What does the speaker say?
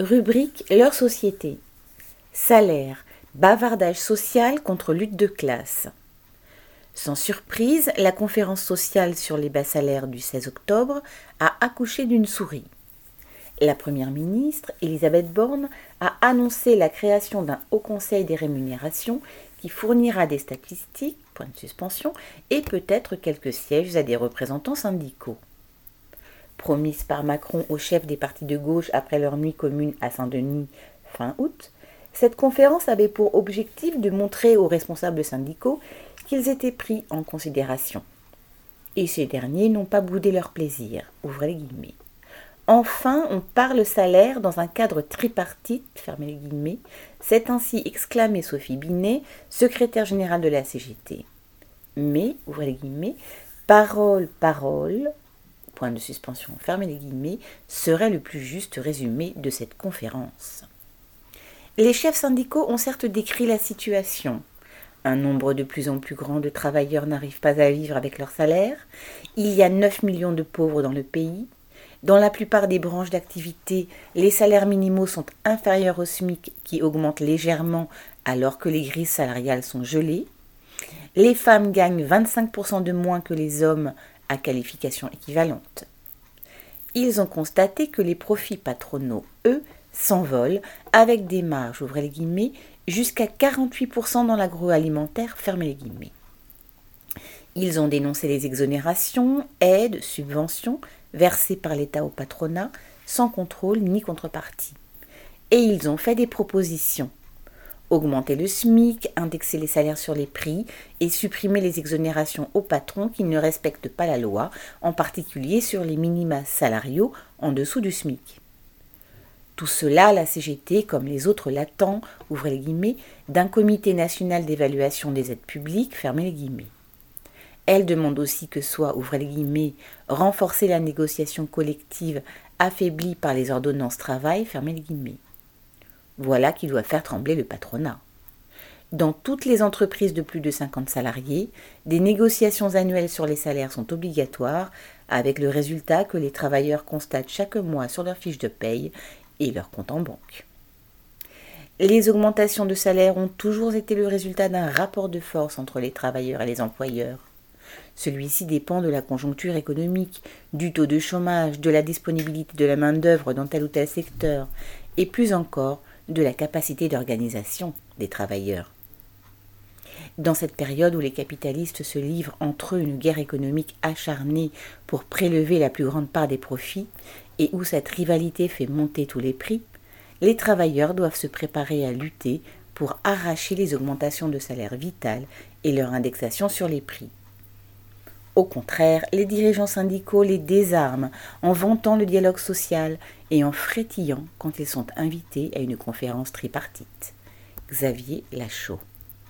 Rubrique Leur société. Salaire, bavardage social contre lutte de classe. Sans surprise, la conférence sociale sur les bas salaires du 16 octobre a accouché d'une souris. La première ministre, Elisabeth Borne, a annoncé la création d'un haut conseil des rémunérations qui fournira des statistiques, point de suspension, et peut-être quelques sièges à des représentants syndicaux promise par Macron aux chefs des partis de gauche après leur nuit commune à Saint-Denis fin août, cette conférence avait pour objectif de montrer aux responsables syndicaux qu'ils étaient pris en considération. Et ces derniers n'ont pas boudé leur plaisir. Ouvrez guillemets. Enfin, on parle salaire dans un cadre tripartite, fermez guillemets, c'est ainsi exclamé Sophie Binet, secrétaire générale de la CGT. Mais, guillemets, parole, parole, point de suspension, fermez les guillemets, serait le plus juste résumé de cette conférence. Les chefs syndicaux ont certes décrit la situation. Un nombre de plus en plus grand de travailleurs n'arrivent pas à vivre avec leur salaire. Il y a 9 millions de pauvres dans le pays. Dans la plupart des branches d'activité, les salaires minimaux sont inférieurs au SMIC qui augmente légèrement alors que les grilles salariales sont gelées. Les femmes gagnent 25% de moins que les hommes à qualification équivalente. Ils ont constaté que les profits patronaux, eux, s'envolent avec des marges, ouvrez les guillemets, jusqu'à 48% dans l'agroalimentaire, fermez les guillemets. Ils ont dénoncé les exonérations, aides, subventions versées par l'État au patronat sans contrôle ni contrepartie. Et ils ont fait des propositions augmenter le SMIC, indexer les salaires sur les prix et supprimer les exonérations aux patrons qui ne respectent pas la loi, en particulier sur les minima salariaux en dessous du SMIC. Tout cela, la CGT, comme les autres l'attend, ouvrez les guillemets, d'un comité national d'évaluation des aides publiques, fermez les guillemets. Elle demande aussi que soit, ouvrez les guillemets, renforcer la négociation collective affaiblie par les ordonnances travail, fermez. Voilà qui doit faire trembler le patronat. Dans toutes les entreprises de plus de 50 salariés, des négociations annuelles sur les salaires sont obligatoires, avec le résultat que les travailleurs constatent chaque mois sur leur fiche de paye et leur compte en banque. Les augmentations de salaire ont toujours été le résultat d'un rapport de force entre les travailleurs et les employeurs. Celui-ci dépend de la conjoncture économique, du taux de chômage, de la disponibilité de la main-d'œuvre dans tel ou tel secteur, et plus encore de la capacité d'organisation des travailleurs. Dans cette période où les capitalistes se livrent entre eux une guerre économique acharnée pour prélever la plus grande part des profits, et où cette rivalité fait monter tous les prix, les travailleurs doivent se préparer à lutter pour arracher les augmentations de salaire vitales et leur indexation sur les prix. Au contraire, les dirigeants syndicaux les désarment en vantant le dialogue social et en frétillant quand ils sont invités à une conférence tripartite. Xavier Lachaud.